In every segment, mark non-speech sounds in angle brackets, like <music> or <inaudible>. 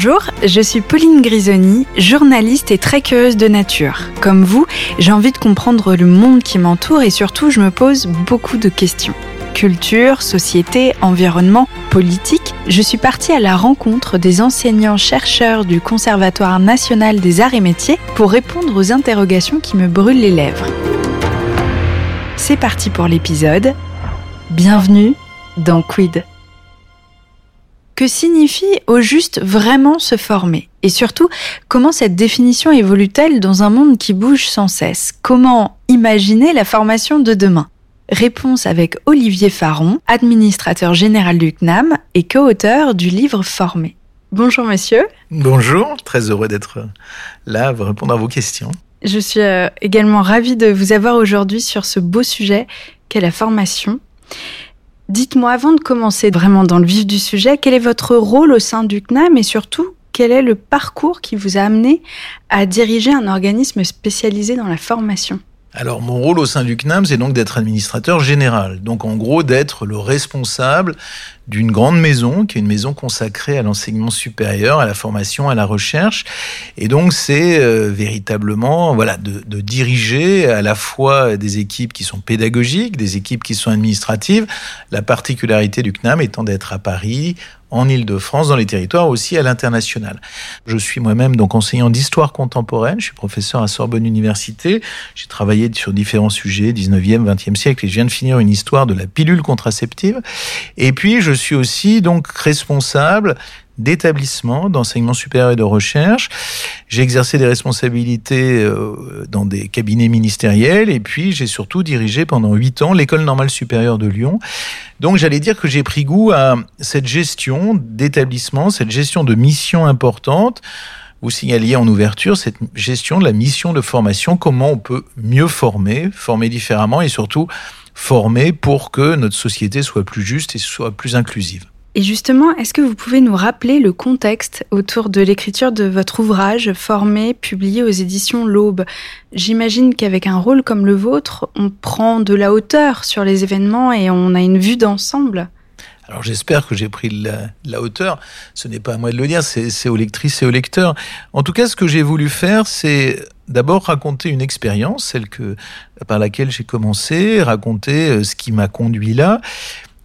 Bonjour, je suis Pauline Grisoni, journaliste et très curieuse de nature. Comme vous, j'ai envie de comprendre le monde qui m'entoure et surtout je me pose beaucoup de questions. Culture, société, environnement, politique, je suis partie à la rencontre des enseignants-chercheurs du Conservatoire national des arts et métiers pour répondre aux interrogations qui me brûlent les lèvres. C'est parti pour l'épisode. Bienvenue dans Quid. Que signifie au juste vraiment se former Et surtout, comment cette définition évolue-t-elle dans un monde qui bouge sans cesse? Comment imaginer la formation de demain? Réponse avec Olivier Faron, administrateur général du CNAM et co-auteur du livre Formé. Bonjour monsieur. Bonjour, très heureux d'être là pour répondre à vos questions. Je suis euh, également ravie de vous avoir aujourd'hui sur ce beau sujet qu'est la formation. Dites-moi, avant de commencer vraiment dans le vif du sujet, quel est votre rôle au sein du CNAM et surtout, quel est le parcours qui vous a amené à diriger un organisme spécialisé dans la formation? Alors mon rôle au sein du CNAM, c'est donc d'être administrateur général. Donc en gros d'être le responsable d'une grande maison, qui est une maison consacrée à l'enseignement supérieur, à la formation, à la recherche. Et donc c'est euh, véritablement voilà de, de, diriger à la fois des équipes qui sont pédagogiques, des équipes qui sont administratives. La particularité du CNAM étant d'être à Paris, en Ile-de-France, dans les territoires, aussi à l'international. Je suis moi-même donc enseignant d'histoire contemporaine, je suis professeur à Sorbonne Université, j'ai travaillé sur différents sujets, 19e, 20e siècle, et je viens de finir une histoire de la pilule contraceptive. Et puis, je suis aussi donc responsable d'établissement d'enseignement supérieur et de recherche. J'ai exercé des responsabilités euh, dans des cabinets ministériels et puis j'ai surtout dirigé pendant huit ans l'école normale supérieure de Lyon. Donc j'allais dire que j'ai pris goût à cette gestion d'établissement, cette gestion de mission importante. Vous signaliez en ouverture cette gestion de la mission de formation, comment on peut mieux former, former différemment et surtout former pour que notre société soit plus juste et soit plus inclusive. Et justement, est-ce que vous pouvez nous rappeler le contexte autour de l'écriture de votre ouvrage formé, publié aux éditions L'Aube? J'imagine qu'avec un rôle comme le vôtre, on prend de la hauteur sur les événements et on a une vue d'ensemble. Alors j'espère que j'ai pris la, la, hauteur. Ce n'est pas à moi de le dire, c'est aux lectrices et aux lecteurs. En tout cas, ce que j'ai voulu faire, c'est d'abord raconter une expérience, celle par laquelle j'ai commencé, raconter euh, ce qui m'a conduit là,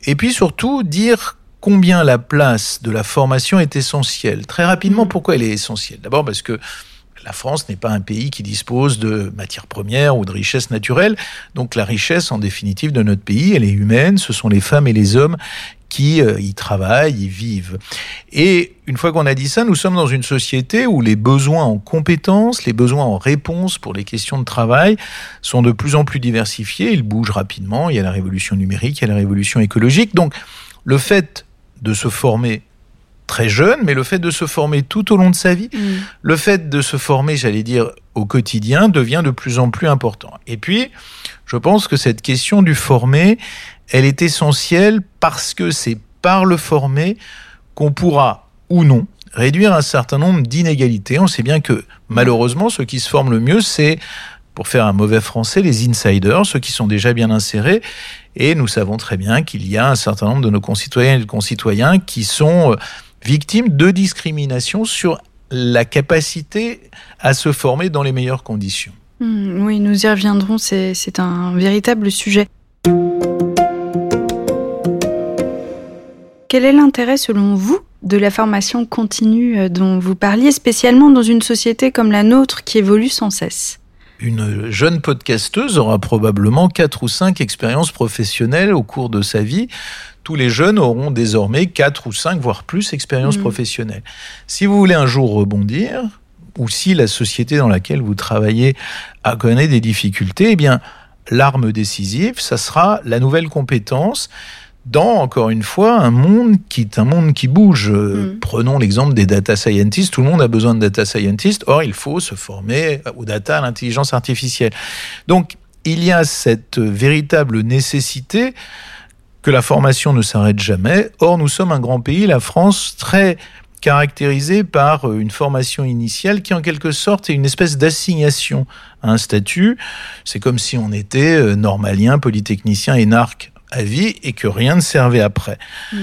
et puis surtout dire combien la place de la formation est essentielle. Très rapidement, pourquoi elle est essentielle? D'abord parce que la France n'est pas un pays qui dispose de matières premières ou de richesses naturelles. Donc la richesse, en définitive, de notre pays, elle est humaine. Ce sont les femmes et les hommes qui euh, y travaillent, y vivent. Et une fois qu'on a dit ça, nous sommes dans une société où les besoins en compétences, les besoins en réponse pour les questions de travail sont de plus en plus diversifiés. Ils bougent rapidement. Il y a la révolution numérique, il y a la révolution écologique. Donc le fait de se former très jeune, mais le fait de se former tout au long de sa vie, mm. le fait de se former, j'allais dire, au quotidien, devient de plus en plus important. Et puis, je pense que cette question du former, elle est essentielle parce que c'est par le former qu'on pourra ou non réduire un certain nombre d'inégalités. On sait bien que malheureusement, ceux qui se forment le mieux, c'est pour faire un mauvais français, les insiders, ceux qui sont déjà bien insérés. Et nous savons très bien qu'il y a un certain nombre de nos concitoyennes et de concitoyens qui sont euh, victimes de discrimination sur la capacité à se former dans les meilleures conditions. Hmm, oui, nous y reviendrons, c'est un véritable sujet. Quel est l'intérêt selon vous de la formation continue euh, dont vous parliez, spécialement dans une société comme la nôtre qui évolue sans cesse? Une jeune podcasteuse aura probablement quatre ou cinq expériences professionnelles au cours de sa vie. Tous les jeunes auront désormais quatre ou cinq, voire plus, expériences mmh. professionnelles. Si vous voulez un jour rebondir, ou si la société dans laquelle vous travaillez a connaît des difficultés, eh bien, l'arme décisive, ça sera la nouvelle compétence dans, encore une fois, un monde qui est un monde qui bouge. Euh, mm. Prenons l'exemple des data scientists. Tout le monde a besoin de data scientists. Or, il faut se former aux data, à l'intelligence artificielle. Donc, il y a cette véritable nécessité que la formation ne s'arrête jamais. Or, nous sommes un grand pays, la France, très caractérisé par une formation initiale qui en quelque sorte est une espèce d'assignation à un statut. C'est comme si on était euh, normalien, polytechnicien, énarque à vie et que rien ne servait après. Mm.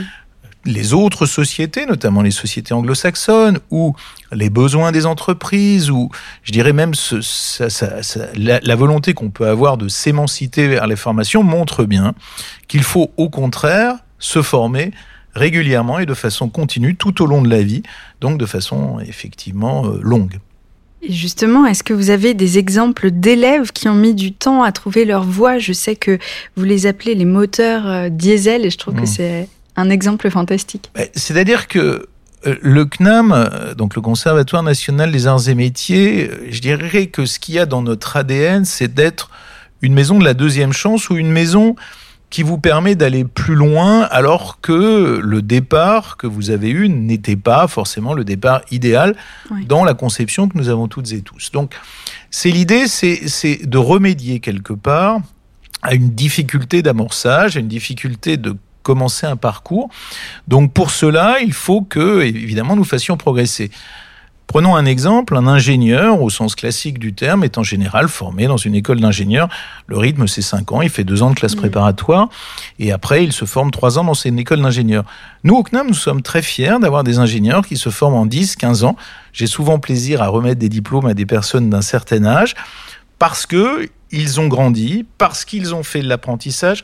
les autres sociétés, notamment les sociétés anglo-saxonnes, ou les besoins des entreprises, ou je dirais même ce, ça, ça, ça, la, la, volonté qu'on peut avoir de s'émanciper vers les formations montre bien qu'il faut au contraire se former régulièrement et de façon continue tout au long de la vie, donc de façon effectivement euh, longue. Et justement, est-ce que vous avez des exemples d'élèves qui ont mis du temps à trouver leur voie Je sais que vous les appelez les moteurs euh, diesel et je trouve mmh. que c'est un exemple fantastique. C'est-à-dire que euh, le CNAM, donc le Conservatoire national des arts et métiers, je dirais que ce qu'il y a dans notre ADN, c'est d'être une maison de la deuxième chance ou une maison qui vous permet d'aller plus loin alors que le départ que vous avez eu n'était pas forcément le départ idéal oui. dans la conception que nous avons toutes et tous. Donc, c'est l'idée, c'est de remédier quelque part à une difficulté d'amorçage, à une difficulté de commencer un parcours. Donc pour cela, il faut que, évidemment, nous fassions progresser. Prenons un exemple, un ingénieur, au sens classique du terme, est en général formé dans une école d'ingénieur. Le rythme, c'est 5 ans, il fait 2 ans de classe mmh. préparatoire, et après, il se forme 3 ans dans une école d'ingénieur. Nous, au CNAM, nous sommes très fiers d'avoir des ingénieurs qui se forment en 10, 15 ans. J'ai souvent plaisir à remettre des diplômes à des personnes d'un certain âge, parce que ils ont grandi, parce qu'ils ont fait de l'apprentissage,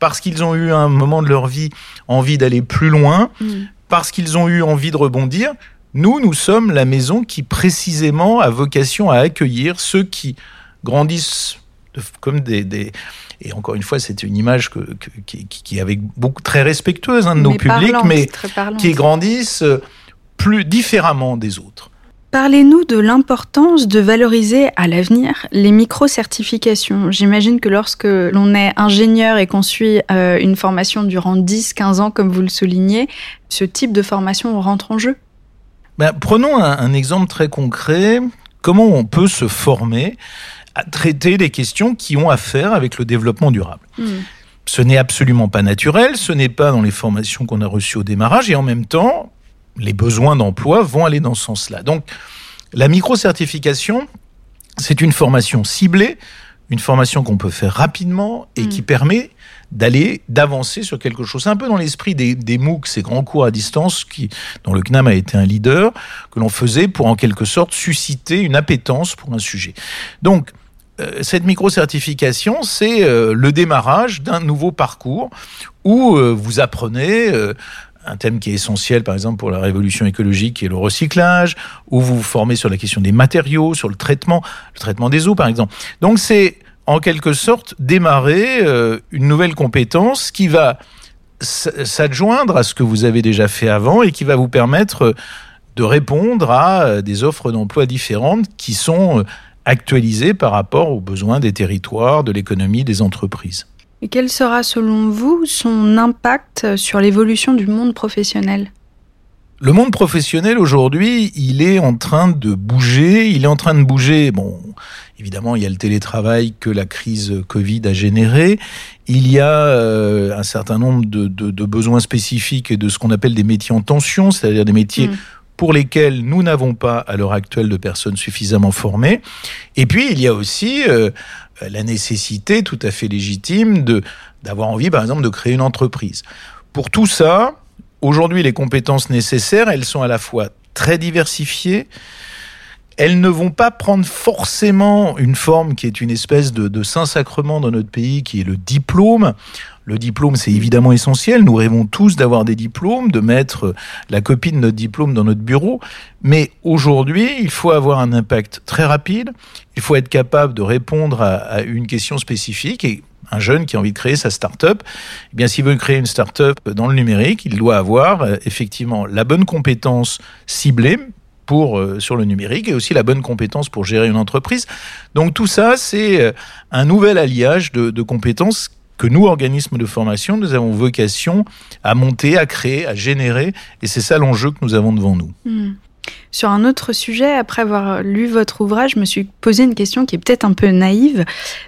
parce qu'ils ont eu à un moment de leur vie envie d'aller plus loin, mmh. parce qu'ils ont eu envie de rebondir. Nous, nous sommes la maison qui précisément a vocation à accueillir ceux qui grandissent comme des, des et encore une fois, c'est une image que, que, qui, qui est avec beaucoup très respectueuse hein, de nos mais publics, mais qui grandissent plus différemment des autres. Parlez-nous de l'importance de valoriser à l'avenir les micro-certifications. J'imagine que lorsque l'on est ingénieur et qu'on suit euh, une formation durant 10-15 ans, comme vous le soulignez, ce type de formation rentre en jeu. Ben, prenons un, un, exemple très concret. Comment on peut se former à traiter des questions qui ont à faire avec le développement durable? Mmh. Ce n'est absolument pas naturel, ce n'est pas dans les formations qu'on a reçues au démarrage, et en même temps, les besoins d'emploi vont aller dans ce sens-là. Donc, la micro-certification, c'est une formation ciblée, une formation qu'on peut faire rapidement et mmh. qui permet d'aller, d'avancer sur quelque chose. C'est un peu dans l'esprit des, des MOOC, ces grands cours à distance qui, dont le CNAM a été un leader, que l'on faisait pour en quelque sorte susciter une appétence pour un sujet. Donc, euh, cette micro-certification, c'est euh, le démarrage d'un nouveau parcours où euh, vous apprenez un thème qui est essentiel, par exemple, pour la révolution écologique, est le recyclage, où vous vous formez sur la question des matériaux, sur le traitement, le traitement des eaux, par exemple. Donc, c'est en quelque sorte démarrer euh, une nouvelle compétence qui va s'adjoindre à ce que vous avez déjà fait avant et qui va vous permettre de répondre à euh, des offres d'emploi différentes qui sont euh, actualisées par rapport aux besoins des territoires, de l'économie, des entreprises. Et quel sera selon vous son impact sur l'évolution du monde professionnel? Le monde professionnel aujourd'hui, il est en train de bouger. Il est en train de bouger. Bon, évidemment, il y a le télétravail que la crise Covid a généré. Il y a euh, un certain nombre de, de, de, besoins spécifiques et de ce qu'on appelle des métiers en tension, c'est-à-dire des métiers mmh. pour lesquels nous n'avons pas à l'heure actuelle de personnes suffisamment formées. Et puis, il y a aussi euh, la nécessité tout à fait légitime de d'avoir envie, par exemple, de créer une entreprise. Pour tout ça, Aujourd'hui, les compétences nécessaires, elles sont à la fois très diversifiées, elles ne vont pas prendre forcément une forme qui est une espèce de, saint-sacrement dans notre pays, qui est le diplôme. Le diplôme, c'est évidemment essentiel. Nous rêvons tous d'avoir des diplômes, de mettre la copie de notre diplôme dans notre bureau. Mais aujourd'hui, il faut avoir un impact très rapide. Il faut être capable de répondre à, à une question spécifique. Et un jeune qui a envie de créer sa start-up, eh bien, s'il veut créer une start-up dans le numérique, il doit avoir euh, effectivement la bonne compétence ciblée pour euh, sur le numérique et aussi la bonne compétence pour gérer une entreprise. Donc tout ça, c'est euh, un nouvel alliage de, compétences que nous, organismes de formation, nous avons vocation à monter, à créer, à générer, et c'est ça l'enjeu que nous avons devant nous. Mmh. Sur un autre sujet, après avoir lu votre ouvrage, je me suis posé une question qui est peut-être un peu naïve,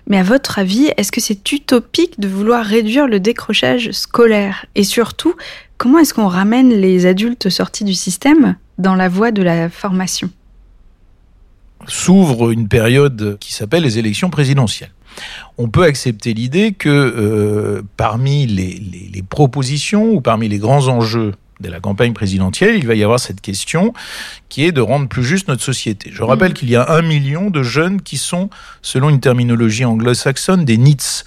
mais à votre avis, est-ce que c'est utopique de vouloir réduire le décrochage scolaire? Et surtout, comment est-ce qu'on ramène les adultes sortis du système dans la voie de la formation? S'ouvre une période qui s'appelle les élections présidentielles. On peut accepter l'idée que euh, parmi les, propositions ou parmi les grands enjeux de la campagne présidentielle, il va y avoir cette question qui est de rendre plus juste notre société. Je rappelle mmh. qu'il y a un million de jeunes qui sont, selon une terminologie anglo-saxonne, des NITS,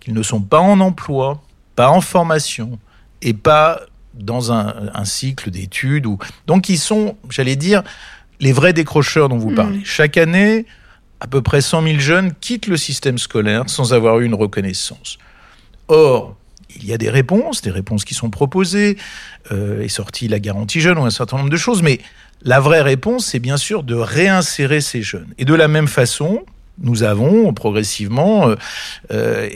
qu'ils ne sont pas en emploi, pas en formation et pas dans un, cycle d'études. Ou... Donc ils sont, j'allais dire, les vrais décrocheurs dont vous mmh. parlez. Chaque année, à peu près 100 000 jeunes quittent le système scolaire sans avoir eu une reconnaissance. Or, il y a des réponses, des réponses qui sont proposées, euh, est sortie la garantie jeune ou un certain nombre de choses, mais la vraie réponse, c'est bien sûr de réinsérer ces jeunes. Et de la même façon, nous avons progressivement euh, euh,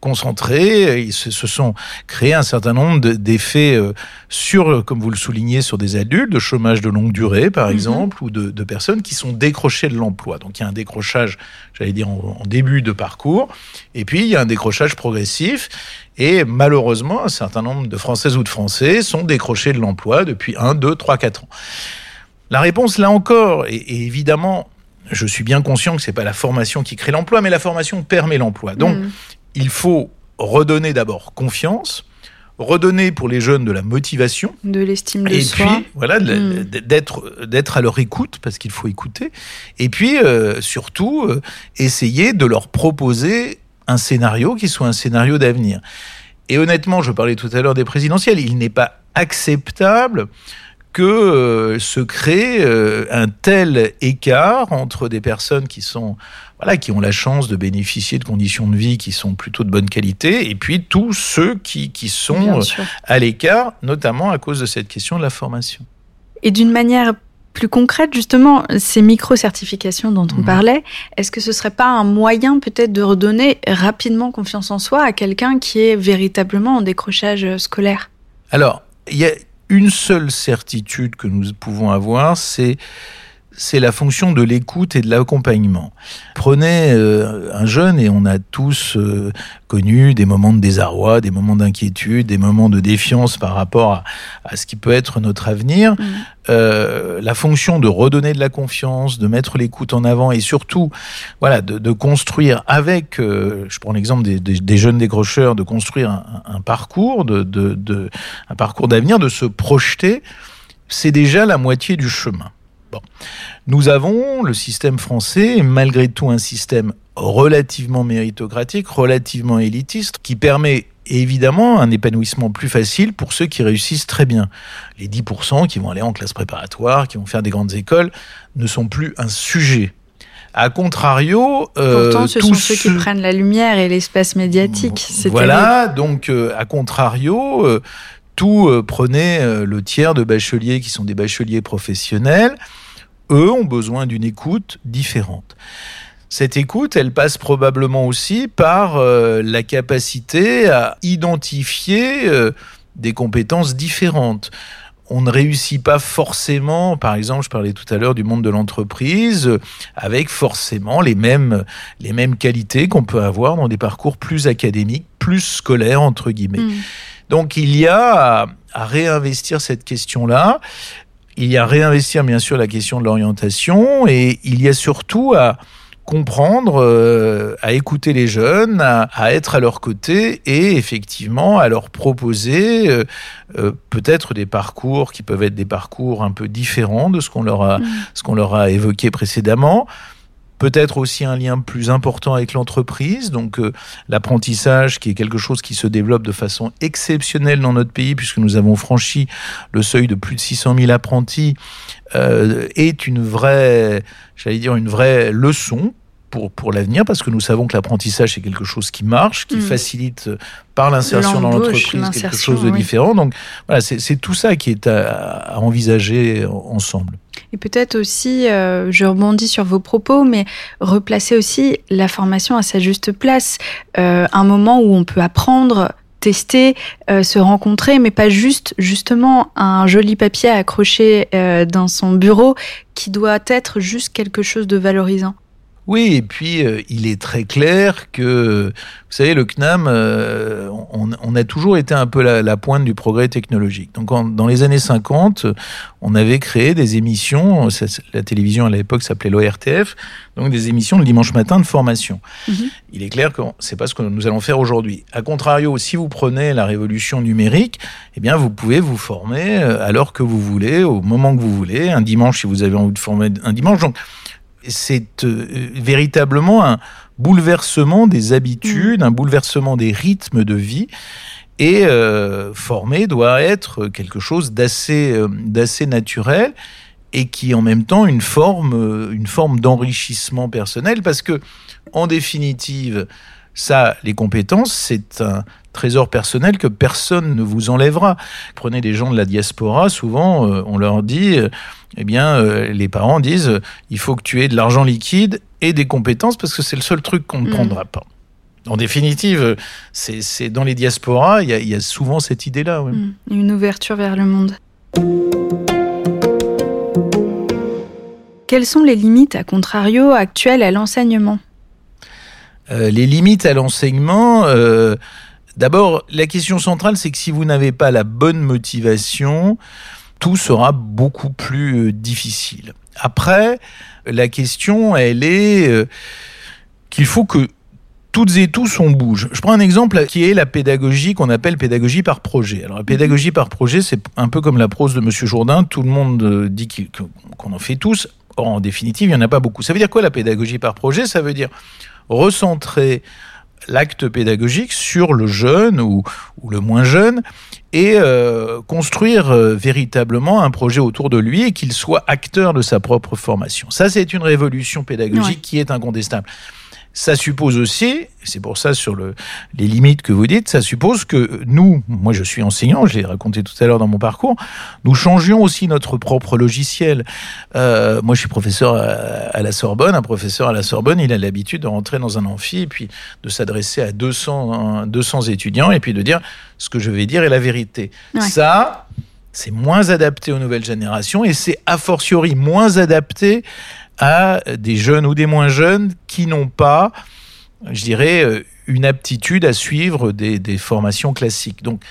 concentré, ils se, sont créés un certain nombre d'effets euh, sur, comme vous le soulignez, sur des adultes, de chômage de longue durée, par mhm. exemple, ou de, personnes qui sont décrochées de l'emploi. Donc il y a un décrochage, j'allais dire, en, début de parcours, et puis il y a un décrochage progressif, et malheureusement, un certain nombre de Françaises ou de Français sont décrochés de l'emploi depuis 1, 2, 3, 4 ans. La réponse, là encore, est évidemment je suis bien conscient que c'est pas la formation qui crée l'emploi, mais la formation permet l'emploi. Donc, mm. il faut redonner d'abord confiance, redonner pour les jeunes de la motivation, de l'estime de et soi, puis voilà mm. d'être d'être à leur écoute parce qu'il faut écouter, et puis euh, surtout euh, essayer de leur proposer un scénario qui soit un scénario d'avenir. Et honnêtement, je parlais tout à l'heure des présidentielles, il n'est pas acceptable que euh, se crée euh, un tel écart entre des personnes qui sont voilà qui ont la chance de bénéficier de conditions de vie qui sont plutôt de bonne qualité et puis tous ceux qui, qui sont à l'écart notamment à cause de cette question de la formation. Et d'une manière plus concrète, justement, ces micro-certifications dont on mmh. parlait, est-ce que ce serait pas un moyen peut-être de redonner rapidement confiance en soi à quelqu'un qui est véritablement en décrochage scolaire? Alors, il y a une seule certitude que nous pouvons avoir, c'est c'est la fonction de l'écoute et de l'accompagnement. Prenez euh, un jeune et on a tous euh, connu des moments de désarroi, des moments d'inquiétude, des moments de défiance par rapport à, ce qui peut être notre avenir. Mmh. Euh, la fonction de redonner de la confiance, de mettre l'écoute en avant et surtout, voilà, de, construire avec, je prends l'exemple des, jeunes décrocheurs, de construire un, parcours, de, de, un parcours d'avenir, de se projeter, c'est déjà la moitié du chemin. Bon. Nous avons le système français, malgré tout un système relativement méritocratique, relativement élitiste, qui permet évidemment un épanouissement plus facile pour ceux qui réussissent très bien. Les 10% qui vont aller en classe préparatoire, qui vont faire des grandes écoles, ne sont plus un sujet. A contrario, euh, Pourtant, ce sont ceux qui prennent la lumière et l'espace médiatique. Voilà, donc euh, à contrario, euh, tout prenait le tiers de bacheliers qui sont des bacheliers professionnels eux ont besoin d'une écoute différente. Cette écoute, elle passe probablement aussi par euh, la capacité à identifier euh, des compétences différentes. On ne réussit pas forcément, par exemple, je parlais tout à l'heure du monde de l'entreprise, avec forcément les mêmes, les mêmes qualités qu'on peut avoir dans des parcours plus académiques, plus scolaires, entre guillemets. Hmm. Donc il y a à réinvestir cette question-là il y a à réinvestir bien sûr la question de l'orientation et il y a surtout à comprendre, euh, à écouter les jeunes, à, être à leur côté et effectivement à leur proposer euh, euh, peut-être des parcours qui peuvent être des parcours un peu différents de ce qu'on leur a, mmh. ce qu'on leur a évoqué précédemment peut-être aussi un lien plus important avec l'entreprise, donc euh, l'apprentissage qui est quelque chose qui se développe de façon exceptionnelle dans notre pays puisque nous avons franchi le seuil de plus de 600 000 apprentis, euh, est une vraie, j'allais dire une vraie leçon pour, pour l'avenir, parce que nous savons que l'apprentissage, c'est quelque chose qui marche, qui mm. facilite euh, par l'insertion dans l'entreprise quelque chose de différent. Donc voilà, c'est tout ça qui est à, envisager ensemble. Et peut-être aussi, euh, je rebondis sur vos propos, mais replacer aussi la formation à sa juste place. Euh, un moment où on peut apprendre, tester, se rencontrer, mais pas juste justement un joli papier accroché dans son bureau qui doit être juste quelque chose de valorisant. Oui, et puis euh, il est très clair que, vous savez, le CNAM, euh, on, a toujours été un peu la, pointe du progrès technologique. Donc dans les années 50, on avait créé des émissions, la télévision à l'époque s'appelait l'ORTF, donc des émissions le dimanche matin de formation. Mhm. Il est clair que c'est pas ce que nous allons faire aujourd'hui. A contrario, si vous prenez la révolution numérique, eh bien vous pouvez vous former euh, alors que vous voulez, au moment que vous voulez, un dimanche si vous avez envie de former un dimanche. Donc c'est euh, véritablement un bouleversement des habitudes, mm. un bouleversement des rythmes de vie. Et euh, former doit être quelque chose d'assez euh, d'assez naturel et qui en même temps une forme une forme d'enrichissement personnel parce que en définitive ça les compétences c'est un trésor personnel que personne ne vous enlèvera. Prenez des gens de la diaspora, souvent on leur dit eh bien, euh, les parents disent il faut que tu aies de l'argent liquide et des compétences parce que c'est le seul truc qu'on ne mm. prendra pas. En définitive, c'est dans les diasporas, il y, a souvent cette idée-là. Mm. Une ouverture vers le monde. Quelles sont les limites, à contrario, actuelles à l'enseignement? Euh, Les limites à l'enseignement, euh, d'abord, la question centrale, c'est que si vous n'avez pas la bonne motivation, tout sera beaucoup plus euh, difficile. Après, la question, elle est qu'il faut que toutes et tous on bouge. Je prends un exemple qui est la pédagogie qu'on appelle pédagogie par projet. Alors la pédagogie par projet, c'est un peu comme la prose de Monsieur Jourdain. Tout le monde dit qu'on en fait tous. Or, en définitive, il n'y en a pas beaucoup. Ça veut dire quoi la pédagogie par projet? Ça veut dire recentrer l'acte pédagogique sur le jeune ou, ou le moins jeune et euh, construire euh, véritablement un projet autour de lui et qu'il soit acteur de sa propre formation. Ça, c'est une révolution pédagogique qui est incontestable. Ça suppose aussi, c'est pour ça sur le, les limites que vous dites, ça suppose que nous, moi je suis enseignant, je l'ai raconté tout à l'heure dans mon parcours, nous changions aussi notre propre logiciel. Euh, moi je suis professeur à, la Sorbonne, un professeur à la Sorbonne, il a l'habitude de rentrer dans un amphi et puis de s'adresser à 200, 200 étudiants et puis de dire ce que je vais dire est la vérité. Ça, c'est moins adapté aux nouvelles générations et c'est a fortiori moins adapté à des jeunes ou des moins jeunes qui n'ont pas, je dirais, euh, une aptitude à suivre des, des formations classiques. Donc,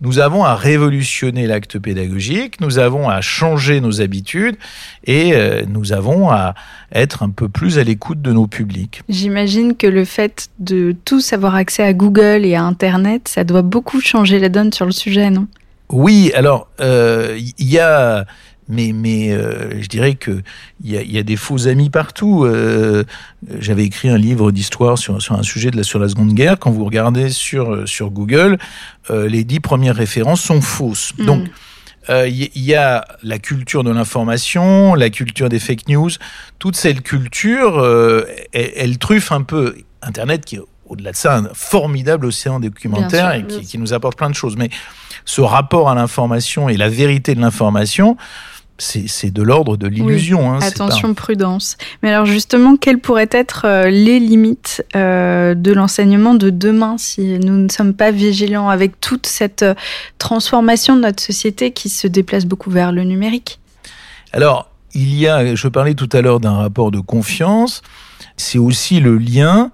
nous avons à révolutionner l'acte pédagogique, nous avons à changer nos habitudes et euh, nous avons à être un peu plus à l'écoute de nos publics. J'imagine que le fait de tous avoir accès à Google et à Internet, ça doit beaucoup changer la donne sur le sujet, non? Oui, alors il euh, y a mais, mais euh, je dirais que il y a, y a, des faux amis partout. Euh, J'avais écrit un livre d'histoire sur, sur un sujet de la, sur la Seconde Guerre. Quand vous regardez sur, sur Google, euh, les dix premières références sont fausses. Hmm. Donc, il euh, y, a la culture de l'information, la culture des fake news. Toute cette culture, euh, elle, elle, truffe un peu Internet, qui est au-delà de ça un formidable océan documentaire et qui, qui nous apporte plein de choses. Mais ce rapport à l'information et la vérité de l'information, c'est de l'ordre de l'illusion. Hein, attention, prudence. Mais alors justement, quelles pourraient être euh, les limites euh, de l'enseignement de demain si nous ne sommes pas vigilants avec toute cette euh, transformation de notre société qui se déplace beaucoup vers le numérique? Alors, il y a, je parlais tout à l'heure d'un rapport de confiance, c'est aussi le lien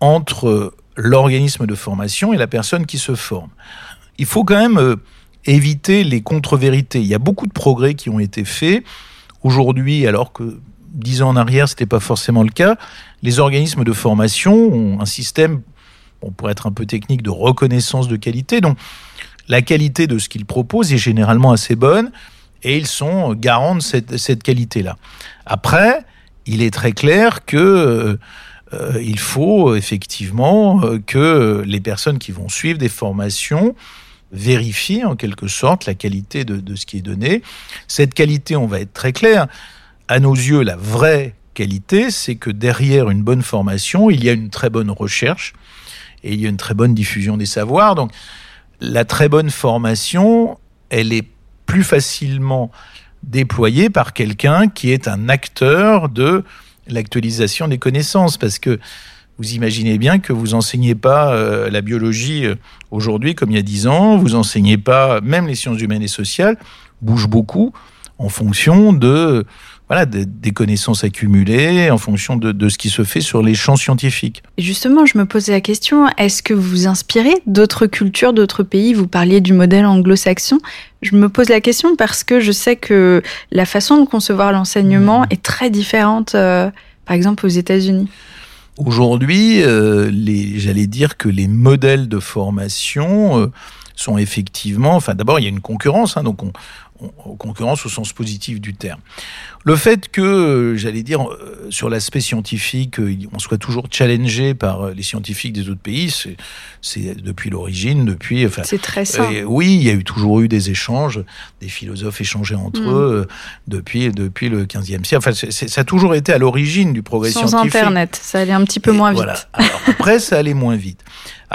entre l'organisme de formation et la personne qui se forme. Il faut quand même éviter les contre-vérités. Il y a beaucoup de progrès qui ont été faits. Aujourd'hui, alors que dix ans en arrière, ce n'était pas forcément le cas, les organismes de formation ont un système, on pourrait être un peu technique, de reconnaissance de qualité. Donc, la qualité de ce qu'ils proposent est généralement assez bonne et ils sont garants de cette, cette qualité-là. Après, il est très clair que euh, il faut effectivement euh, que les personnes qui vont suivre des formations vérifier en quelque sorte la qualité de, ce qui est donné. Cette qualité, on va être très clair, à nos yeux, la vraie qualité, c'est que derrière une bonne formation, il y a une très bonne recherche et il y a une très bonne diffusion des savoirs. Donc, la très bonne formation, elle est plus facilement déployée par quelqu'un qui est un acteur de l'actualisation des connaissances, parce que vous imaginez bien que vous enseignez pas euh, la biologie euh, aujourd'hui comme il y a dix ans, vous enseignez pas même les sciences humaines et sociales bougent beaucoup en fonction de voilà, des, connaissances accumulées en fonction de, de, ce qui se fait sur les champs scientifiques. justement, je me posais la question, est-ce que vous vous inspirez d'autres cultures, d'autres pays? Vous parliez du modèle anglo-saxon. Je me pose la question parce que je sais que la façon de concevoir l'enseignement mmh. est très différente, euh, par exemple, aux États-Unis. Aujourd'hui, euh, j'allais dire que les modèles de formation euh, sont effectivement, enfin d'abord il y a une concurrence, hein, donc on, concurrence au sens positif du terme. Le fait que, euh, j'allais dire, euh, sur l'aspect scientifique, euh, on soit toujours challengé par les scientifiques des autres pays, c'est depuis l'origine, depuis. Enfin, c'est très simple. oui, il y a eu toujours eu des échanges, des philosophes échangeaient entre mm. eux depuis depuis le 15e siècle. Enfin, ça a toujours été à l'origine du progrès Sans scientifique. Sans Internet, ça allait un petit peu moins vite. Voilà. après, ça allait moins vite.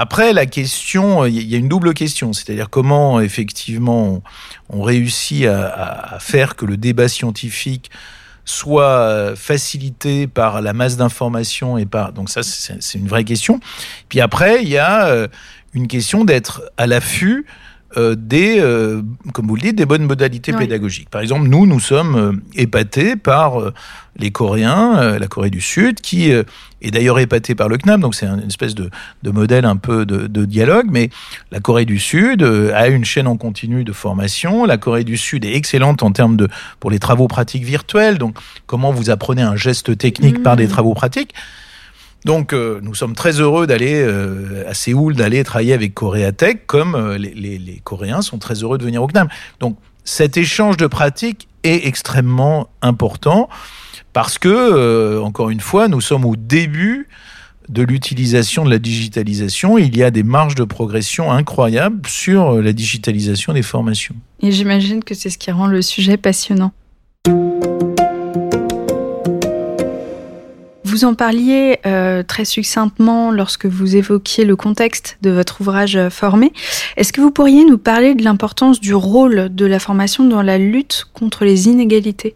Après, la question, il y a une double question, c'est-à-dire comment effectivement on, réussit à, faire que le débat scientifique soit facilité par la masse d'informations et par donc ça c'est une vraie question. Puis après, il y a euh, une question d'être à l'affût euh, des, euh, comme vous le dites, des bonnes modalités pédagogiques. Par exemple, nous, nous sommes euh, épatés par les Coréens, la Corée du Sud, qui est d'ailleurs épaté par le CNAM, donc c'est une espèce de, de, modèle un peu de, de, dialogue, mais la Corée du Sud a une chaîne en continu de formation. La Corée du Sud est excellente en termes de pour les travaux pratiques virtuels, donc comment vous apprenez un geste technique par des mmh. travaux pratiques. Donc, euh, nous sommes très heureux d'aller euh, à Séoul, d'aller travailler avec Coréatech, comme euh, les, les, Coréens sont très heureux de venir au CNAM. Donc, cet échange de pratiques est extrêmement important parce que, encore une fois, nous sommes au début de l'utilisation de la digitalisation. Il y a des marges de progression incroyables sur la digitalisation des formations. Et j'imagine que c'est ce qui rend le sujet passionnant. Vous en parliez euh, très succinctement lorsque vous évoquiez le contexte de votre ouvrage euh, Formé. Est-ce que vous pourriez nous parler de l'importance du rôle de la formation dans la lutte contre les inégalités?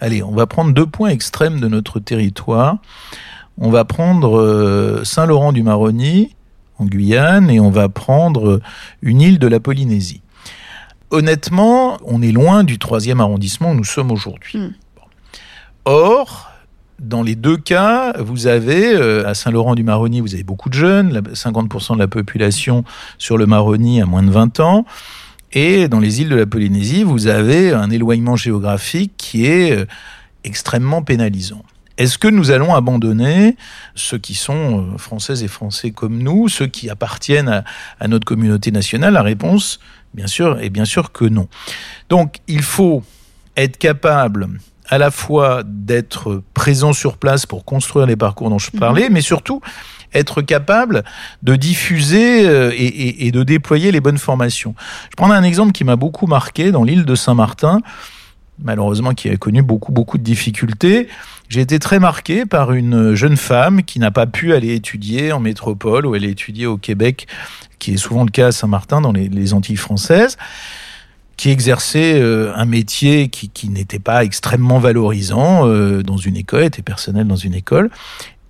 Allez, on va prendre deux points extrêmes de notre territoire. On va prendre euh, Saint-Laurent-du-Maroni en Guyane et on va prendre une île de la Polynésie. Honnêtement, on est loin du troisième arrondissement où nous sommes aujourd'hui. Hmm. Or, dans les deux cas, vous avez, euh, à Saint-Laurent-du-Maroni, vous avez beaucoup de jeunes, 50% de la population sur le Maroni a moins de 20 ans. Et dans les îles de la Polynésie, vous avez un éloignement géographique qui est euh, extrêmement pénalisant. Est-ce que nous allons abandonner ceux qui sont euh, françaises et français comme nous, ceux qui appartiennent à, à notre communauté nationale? La réponse, bien sûr, est bien sûr que non. Donc, il faut être capable à la fois d'être présent sur place pour construire les parcours dont je mhm. parlais, mais surtout être capable de diffuser euh, et, de déployer les bonnes formations. Je prends un exemple qui m'a beaucoup marqué dans l'île de Saint-Martin, malheureusement qui a connu beaucoup beaucoup de difficultés. J'ai été très marqué par une jeune femme qui n'a pas pu aller étudier en métropole ou elle est étudiée au Québec, qui est souvent le cas à Saint-Martin dans les, les Antilles françaises qui exerçait euh, un métier qui, qui n'était pas extrêmement valorisant euh, dans une école, était personnel dans une école,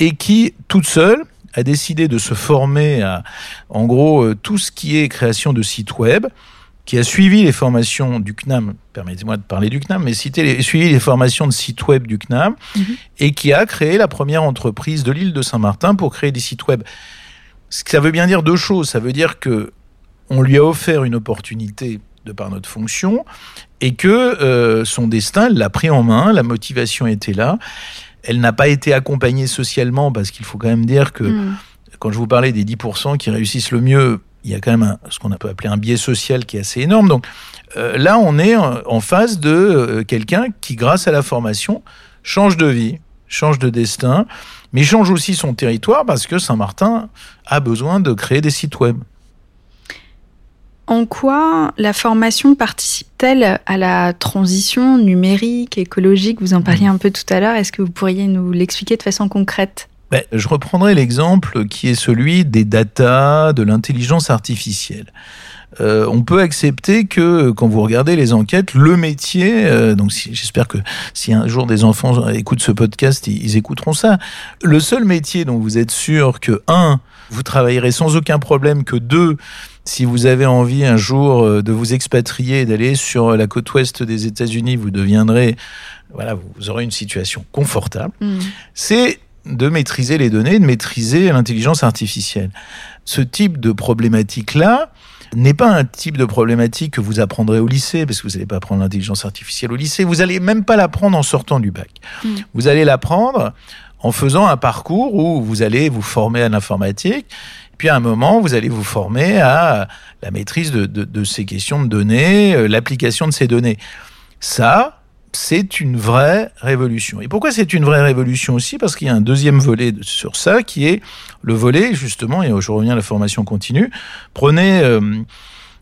et qui, toute seule, a décidé de se former à, en gros, euh, tout ce qui est création de sites web, qui a suivi les formations du CNAM, permettez-moi de parler du CNAM, mais cité les, suivi les formations de sites web du CNAM, mhm. et qui a créé la première entreprise de l'île de Saint-Martin pour créer des sites web. Ça veut bien dire deux choses. Ça veut dire que on lui a offert une opportunité de par notre fonction, et que euh, son destin l'a pris en main, la motivation était là. Elle n'a pas été accompagnée socialement, parce qu'il faut quand même dire que hmm. quand je vous parlais des 10% qui réussissent le mieux, il y a quand même ce qu'on peut appeler un biais social qui est assez énorme. Donc euh, là, on est en, face de euh, quelqu'un qui, grâce à la formation, change de vie, change de destin, mais change aussi son territoire parce que Saint-Martin a besoin de créer des sites web. En quoi la formation participe-t-elle à la transition numérique, écologique? Vous en parliez un peu tout à l'heure. Est-ce que vous pourriez nous l'expliquer de façon concrète? Ben, Je reprendrai l'exemple qui est celui des data, de l'intelligence artificielle. Euh, on peut accepter que quand vous regardez les enquêtes, le métier, euh, donc j'espère que si un jour des enfants écoutent ce podcast, ils, ils, écouteront ça. Le seul métier dont vous êtes sûr que un Vous travaillerez sans aucun problème que deux si vous avez envie un jour euh, de vous expatrier, d'aller sur la côte ouest des États-Unis, vous deviendrez, voilà, vous aurez une situation confortable. Mm. C'est de maîtriser les données, de maîtriser l'intelligence artificielle. Ce type de problématique-là n'est pas un type de problématique que vous apprendrez au lycée, parce que vous n'allez pas apprendre l'intelligence artificielle au lycée, vous n'allez même pas l'apprendre en sortant du bac. Mm. Vous allez l'apprendre en faisant un parcours où vous allez vous former à l'informatique puis à un moment, vous allez vous former à la maîtrise de, ces questions de données, euh, l'application de ces données. Ça, c'est une vraie révolution. Et pourquoi c'est une vraie révolution aussi? Parce qu'il y a un deuxième volet sur ça qui est le volet, justement, et je reviens à la formation continue. Prenez euh,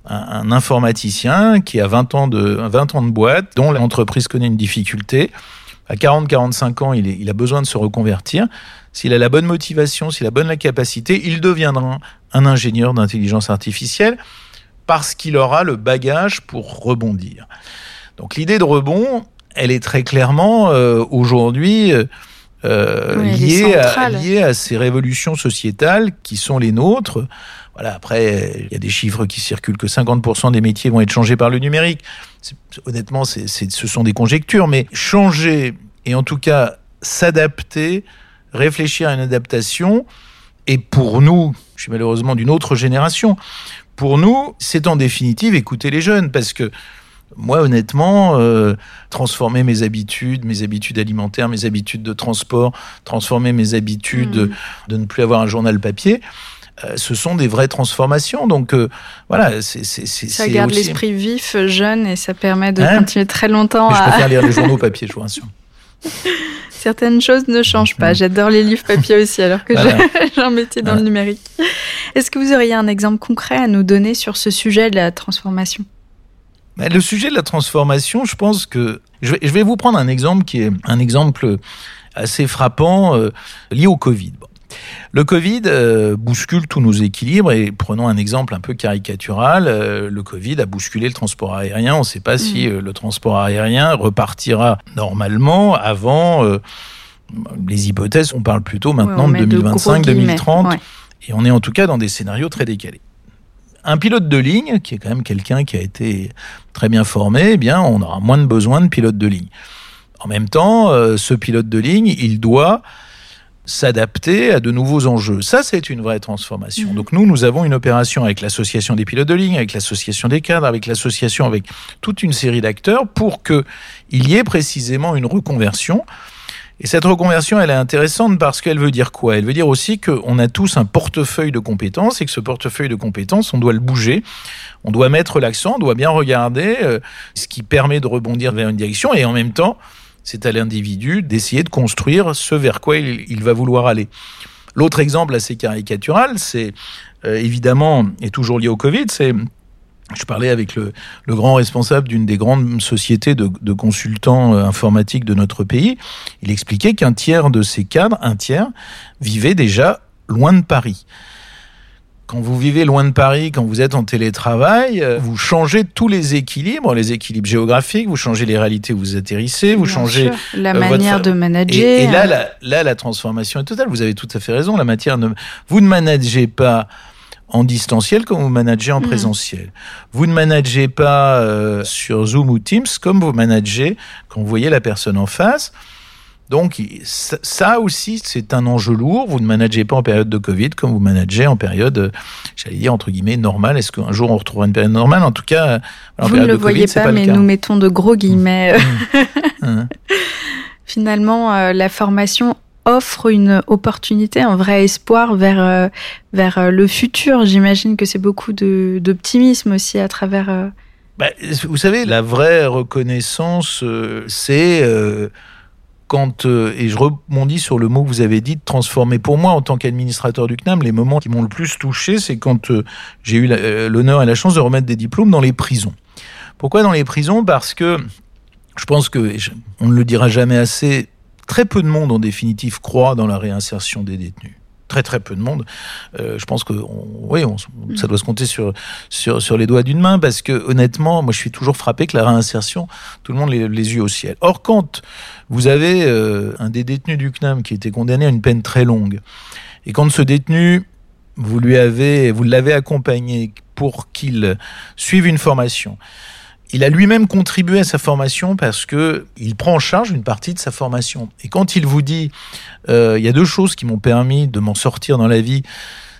un, informaticien qui a 20 ans, de, 20 ans de boîte, dont l'entreprise connaît une difficulté. À 40-45 ans, il, il a besoin de se reconvertir s'il a la bonne motivation, s'il a la bonne capacité, il deviendra un ingénieur d'intelligence artificielle parce qu'il aura le bagage pour rebondir. Donc l'idée de rebond, elle est très clairement euh, aujourd'hui euh, liée, à, ces révolutions sociétales qui sont les nôtres. Voilà, après, il y a des chiffres qui circulent que 50% des métiers vont être changés par le numérique. Honnêtement, ce sont des conjectures, mais changer et en tout cas s'adapter réfléchir à une adaptation. Et pour nous, je suis malheureusement d'une autre génération, pour nous, c'est en définitive écouter les jeunes. Parce que moi, honnêtement, euh, transformer mes habitudes, mes habitudes alimentaires, mes habitudes de transport, transformer mes habitudes mmh. de ne plus avoir un journal papier, euh, ce sont des vraies transformations. Donc euh, voilà, c'est ça garde l'esprit vif, jeune, et ça permet de hein continuer très longtemps. à... Je préfère lire les <laughs> journaux papier, je vous rassure. Certaines choses ne changent pas. J'adore les livres papier aussi, alors que <laughs> un métier dans le numérique. Est-ce que vous auriez un exemple concret à nous donner sur ce sujet de la transformation? Le sujet de la transformation, je pense que je vais, vous prendre un exemple qui est un exemple assez frappant euh, lié au Covid. Le Covid euh, bouscule tous nos équilibres et prenons un exemple un peu caricatural. Euh, le Covid a bousculé le transport aérien. On ne sait pas si mm. euh, le transport aérien repartira normalement avant les hypothèses. On parle plutôt maintenant de 2025-2030 et on est en tout cas dans des scénarios très décalés. Un pilote de ligne, qui est quand même quelqu'un qui a été très bien formé, eh bien, on aura moins de besoin de pilote de ligne. En même temps, ce pilote de ligne, il doit s'adapter à de nouveaux enjeux. Ça, c'est une vraie transformation. Mhm. Donc nous, nous avons une opération avec l'association des pilotes de ligne, avec l'association des cadres, avec l'association, avec toute une série d'acteurs pour que il y ait précisément une reconversion. Et cette reconversion, elle est intéressante parce qu'elle veut dire quoi? Elle veut dire aussi qu'on a tous un portefeuille de compétences et que ce portefeuille de compétences, on doit le bouger, on doit mettre l'accent, on doit bien regarder euh, ce qui permet de rebondir vers une direction et en même temps, c'est à l'individu d'essayer de construire ce vers quoi il, va vouloir aller. L'autre exemple assez caricatural, c'est euh, évidemment, et toujours lié au Covid, c'est je parlais avec le, grand responsable d'une des grandes sociétés de, consultants euh, informatiques de notre pays. Il expliquait qu'un tiers de ces cadres, un tiers, vivait déjà loin de Paris quand vous vivez loin de Paris, quand vous êtes en télétravail, euh, vous changez tous les équilibres, les équilibres géographiques, vous changez les réalités où vous atterrissez, vous changez la euh, manière de manager. Et, là, la, là, la transformation est totale. Vous avez tout à fait raison. La matière, ne, vous ne managez pas en distanciel comme vous managez en mm. présentiel. Vous ne managez pas euh, sur Zoom ou Teams comme vous managez quand vous voyez la personne en face. Donc ça aussi, c'est un enjeu lourd. Vous ne managez pas en période de Covid comme vous managez en période, j'allais dire entre guillemets, normale. Est-ce qu'un jour on retrouvera une période normale? En tout cas, en vous ne le voyez pas, mais nous mettons de gros guillemets. Mmh. Mmh. <laughs> Finalement, euh, la formation offre une opportunité, un vrai espoir vers, euh, vers euh, le futur. J'imagine que c'est beaucoup d'optimisme aussi à travers... Bah, vous savez, la vraie reconnaissance, c'est quand, euh, et je rebondis sur le mot que vous avez dit, de transformer. Pour moi, en tant qu'administrateur du CNAM, les moments qui m'ont le plus touché, c'est quand euh, j'ai eu euh, l'honneur et la chance de remettre des diplômes dans les prisons. Pourquoi dans les prisons? Parce que je pense que, on ne le dira jamais assez, très peu de monde en définitive croit dans la réinsertion des détenus très très peu de monde. Euh, je pense que oui, ça doit se compter sur, sur, sur les doigts d'une main parce que honnêtement, moi je suis toujours frappé que la réinsertion, tout le monde les, les yeux au ciel. Or, quand vous avez euh, un des détenus du CNAM qui était condamné à une peine très longue, et quand ce détenu vous lui avez, vous l'avez accompagné pour qu'il suive une formation. Il a lui-même contribué à sa formation parce que il prend en charge une partie de sa formation. Et quand il vous dit, euh, il y a deux choses qui m'ont permis de m'en sortir dans la vie,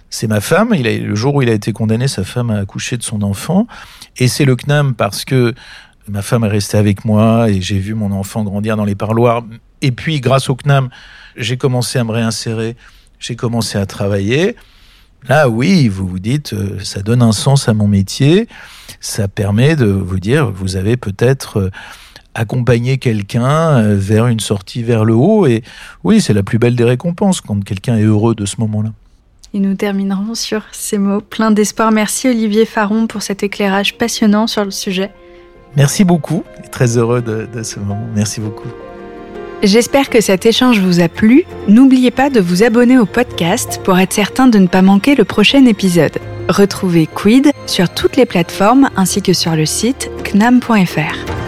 c'est ma femme. Il a, le jour où il a été condamné, sa femme a accouché de son enfant, et c'est le CNAM parce que ma femme est restée avec moi et j'ai vu mon enfant grandir dans les parloirs. Et puis, grâce au CNAM, j'ai commencé à me réinsérer, j'ai commencé à travailler. Là, oui, vous vous dites, euh, ça donne un sens à mon métier, ça permet de vous dire, vous avez peut-être euh, accompagné quelqu'un euh, vers une sortie vers le haut, et oui, c'est la plus belle des récompenses quand quelqu'un est heureux de ce moment-là. Et nous terminerons sur ces mots pleins d'espoir. Merci Olivier Faron pour cet éclairage passionnant sur le sujet. Merci beaucoup, très heureux de, de ce moment. Merci beaucoup. J'espère que cet échange vous a plu. N'oubliez pas de vous abonner au podcast pour être certain de ne pas manquer le prochain épisode. Retrouvez Quid sur toutes les plateformes ainsi que sur le site knam.fr.